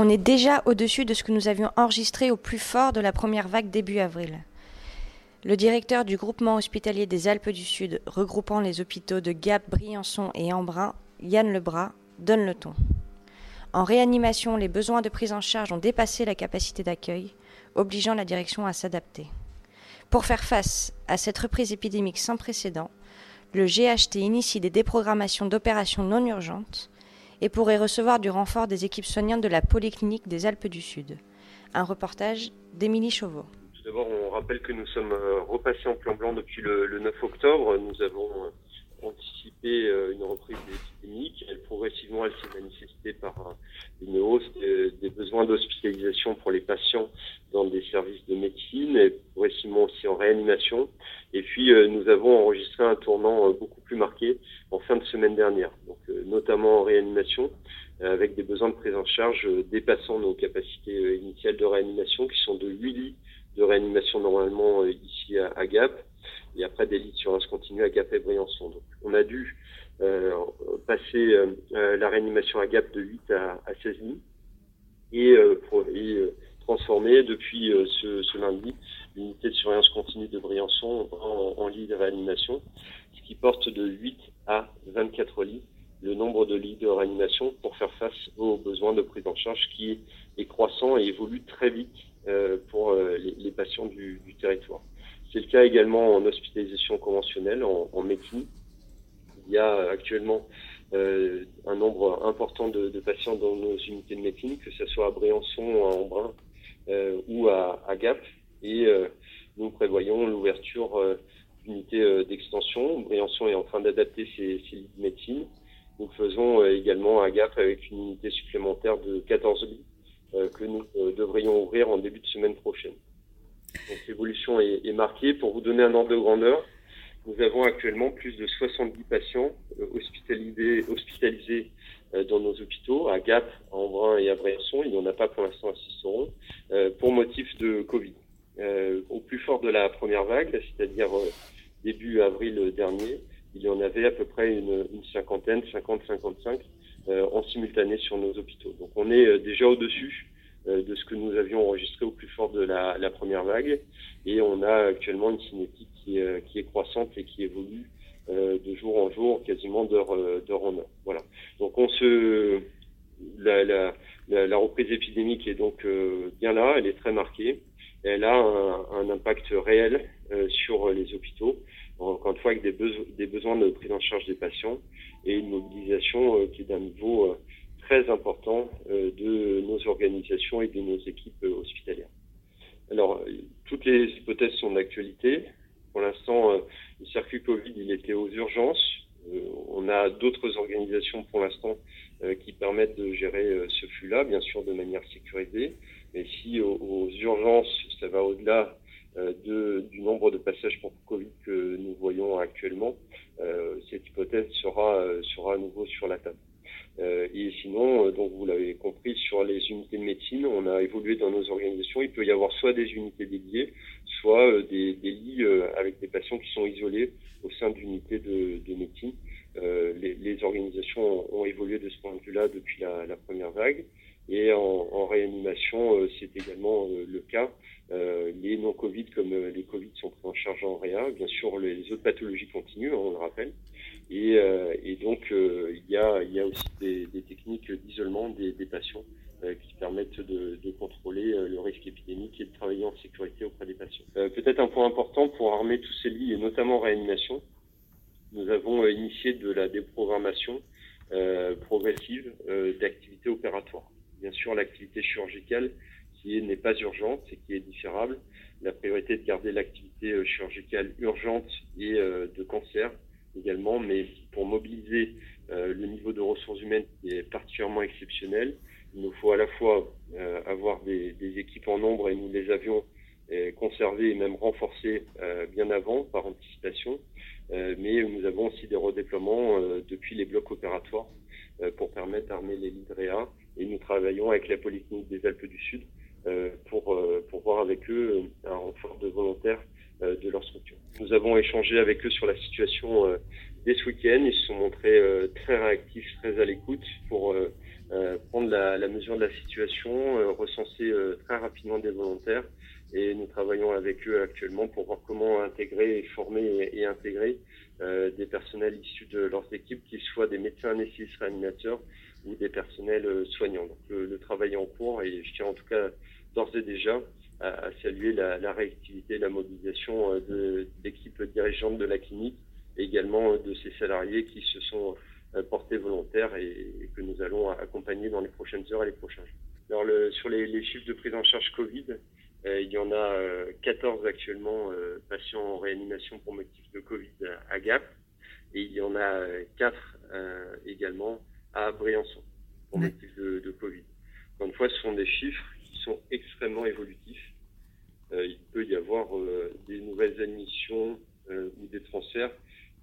On est déjà au-dessus de ce que nous avions enregistré au plus fort de la première vague début avril. Le directeur du groupement hospitalier des Alpes du Sud, regroupant les hôpitaux de Gap, Briançon et Embrun, Yann Lebras, donne le ton. En réanimation, les besoins de prise en charge ont dépassé la capacité d'accueil, obligeant la direction à s'adapter. Pour faire face à cette reprise épidémique sans précédent, le GHT initie des déprogrammations d'opérations non urgentes et pourrait recevoir du renfort des équipes soignantes de la Polyclinique des Alpes du Sud. Un reportage d'Émilie Chauveau. Tout d'abord, on rappelle que nous sommes euh, repassés en plan blanc depuis le, 9 octobre. Nous avons euh, anticipé euh, une reprise épidémique. Elle progressivement, elle s'est manifestée par une hausse des besoins d'hospitalisation pour les patients dans des services de médecine et progressivement aussi en réanimation. Et puis, nous avons enregistré un tournant beaucoup plus marqué en fin de semaine dernière notamment en réanimation, euh, avec des besoins de prise en charge euh, dépassant nos capacités euh, initiales de réanimation, qui sont de 8 lits de réanimation normalement ici à, Gap, et après des lits sur un continu à Gap et Briançon. Donc, on a dû passer la réanimation à Gap de 8 à, 16 lits et, transformer depuis ce, lundi l'unité de surveillance continue de Briançon en, en lit de réanimation, ce qui porte de 8 à 24 lits le nombre de lits de réanimation pour faire face aux besoins de prise en charge qui est croissant et évolue très vite euh, pour euh, les, patients du, territoire. C'est le cas également en hospitalisation conventionnelle, en, médecine. Il y a actuellement euh, un nombre important de, patients dans nos unités de médecine, que ce soit à Briançon, à Embrun ou à, Gap. Et nous prévoyons l'ouverture d'unités d'extension. Briançon est en train d'adapter ses, ses lits de médecine. Nous faisons euh, également un gap avec une unité supplémentaire de 14 lits euh, que nous euh, devrions ouvrir en début de semaine prochaine. Donc l'évolution est, marquée. Pour vous donner un ordre de grandeur, nous avons actuellement plus de 70 patients hospitalisés, hospitalisés dans nos hôpitaux, à Gap, à Embrun et à Briançon. Il n'y en a pas pour l'instant à Cisteron, pour motif de Covid. au plus fort de la première vague, c'est-à-dire début avril dernier, il y en avait à peu près une, cinquantaine, 50-55 euh, en simultané sur nos hôpitaux. Donc on est euh, déjà au-dessus euh, de ce que nous avions enregistré au plus fort de la, première vague et on a actuellement une cinétique qui est, qui est croissante et qui évolue de jour en jour, quasiment d'heure en heure. Voilà. Donc on se la, la, reprise épidémique est donc bien là, elle est très marquée. Elle a un, impact réel sur les hôpitaux encore une fois avec des, des, besoins de prise en charge des patients et une mobilisation euh, qui est d'un niveau euh, très important euh, de nos organisations et de nos équipes hospitalières. Alors, toutes les hypothèses sont d'actualité. Pour l'instant, le circuit Covid, il était aux urgences. on a d'autres organisations pour l'instant qui permettent de gérer ce flux-là, bien sûr de manière sécurisée. Mais si aux urgences, ça va au-delà euh, de, du nombre de passages pour Covid que nous voyons actuellement, euh, cette hypothèse euh, sera à nouveau sur la table. Et sinon, donc vous l'avez compris, sur les unités de médecine, on a évolué dans nos organisations. Il peut y avoir soit des unités dédiées, soit des, des, lits avec des patients qui sont isolés au sein d'unités de, de, médecine. Les, les, organisations ont, évolué de ce point de vue-là depuis la, la, première vague. Et en, en réanimation, c'est également le cas. Euh, les non-Covid comme euh, les Covid sont pris en charge en réa. Bien sûr, les autres pathologies continuent, hein, on le rappelle. Et, euh, et donc, il y, a, y a aussi des, des techniques d'isolement des, des, patients qui permettent de, de, contrôler le risque épidémique et de travailler en sécurité auprès des patients. Peut-être un point important pour armer tous ces lits, et notamment en réanimation, nous avons initié de la déprogrammation progressive d'activités opératoires. Bien sûr, l'activité chirurgicale qui n'est pas urgente et qui est différable. La priorité est de garder l'activité chirurgicale urgente et de cancer également, mais pour mobiliser le niveau de ressources humaines qui est particulièrement exceptionnel, il nous faut à la fois avoir des, des, équipes en nombre et nous les avions conservées et même renforcées bien avant par anticipation. mais nous avons aussi des redéploiements depuis les blocs opératoires pour permettre d'armer les LIDREA et nous travaillons avec la Polyclinique des Alpes du Sud euh, pour, euh, pour voir avec eux un renfort de volontaires euh, de leur structure. Nous avons échangé avec eux sur la situation dès ce week-end. Ils se sont montrés très réactifs, très à l'écoute pour prendre la, la, mesure de la situation, recenser très rapidement des volontaires et nous travaillons avec eux actuellement pour voir comment intégrer et former et, intégrer des personnels issus de leurs équipes, qu'ils soient des médecins anesthésistes réanimateurs ou des personnels euh, soignants. Donc le, travail est en cours et je tiens en tout cas d'ores et déjà à, saluer la, la, réactivité, la mobilisation euh, de l'équipe dirigeante de la clinique et également euh, de ses salariés qui se sont portés volontaires et, que nous allons accompagner dans les prochaines heures et les prochains jours. Alors sur les, les, chiffres de prise en charge Covid, il y en a 14 actuellement patients en réanimation pour motif de Covid à Gap et il y en a 4 également à Briançon pour motif de, de, Covid. Encore une fois, ce sont des chiffres qui sont extrêmement évolutifs. Euh, il peut y avoir euh, des nouvelles admissions euh, ou des transferts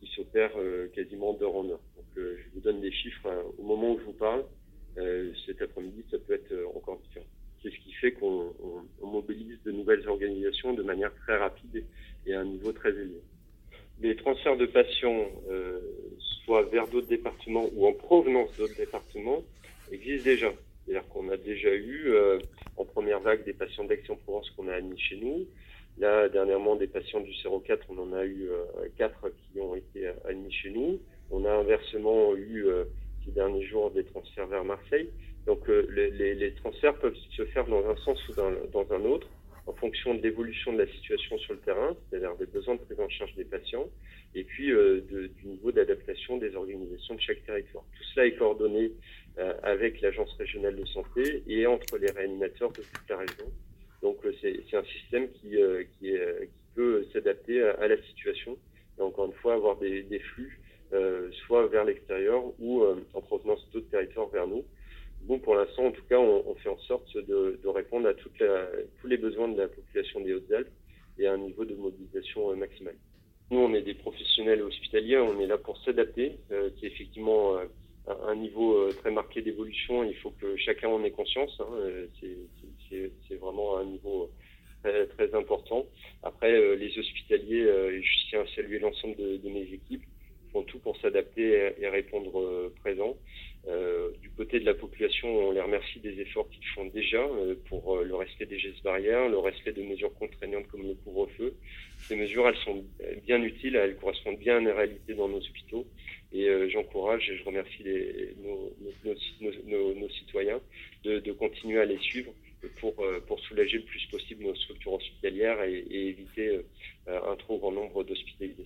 qui s'opèrent quasiment d'heure en heure. Donc, je vous donne des chiffres hein. au moment où je vous parle. cet après-midi, ça peut être encore différent. C'est ce qui fait qu'on mobilise de nouvelles organisations de manière très rapide et à un niveau très élevé. Les transferts de patients soit vers d'autres départements ou en provenance d'autres départements, existe déjà. C'est-à-dire qu'on a déjà eu euh, en première vague des patients d'Aix-en-Provence qu'on a admis chez nous. Là, dernièrement, des patients du 04, on en a eu euh, qui ont été admis chez nous. On a inversement eu euh, ces derniers jours des transferts vers Marseille. Donc les, les, les, transferts peuvent se faire dans un sens ou dans un autre en fonction de l'évolution de la situation sur le terrain, c'est-à-dire des besoins de prise en charge des patients, et puis euh, du niveau d'adaptation des organisations de chaque territoire. Tout cela est coordonné euh, avec l'Agence régionale de santé et entre les réanimateurs de toute la région. Donc euh, c'est un système qui, peut s'adapter à, la situation et encore une fois avoir des flux soit vers l'extérieur ou en provenance d'autres territoires vers nous. Bon, pour l'instant, en tout cas, on, fait en sorte de, répondre à tous les besoins de la population des Hautes-Alpes et à un niveau de mobilisation maximal. Nous, on est des professionnels hospitaliers, on est là pour s'adapter. Euh, c'est effectivement euh, un niveau euh, très marqué d'évolution. Il faut que chacun en ait conscience. Hein. Euh, c'est vraiment un niveau très, important. Après, les hospitaliers, je tiens à saluer l'ensemble de, mes équipes, tout pour s'adapter et répondre présent. Euh, du côté de la population, on les remercie des efforts qu'ils font déjà euh, pour euh, le respect des gestes barrières, le respect de mesures contraignantes comme le couvre-feu. Ces mesures, elles sont bien utiles, elles correspondent bien à la réalité dans nos hôpitaux. Et j'encourage et je remercie nos, citoyens de, continuer à les suivre pour, pour soulager le plus possible nos structures hospitalières et, et éviter un trop grand nombre d'hospitalisations.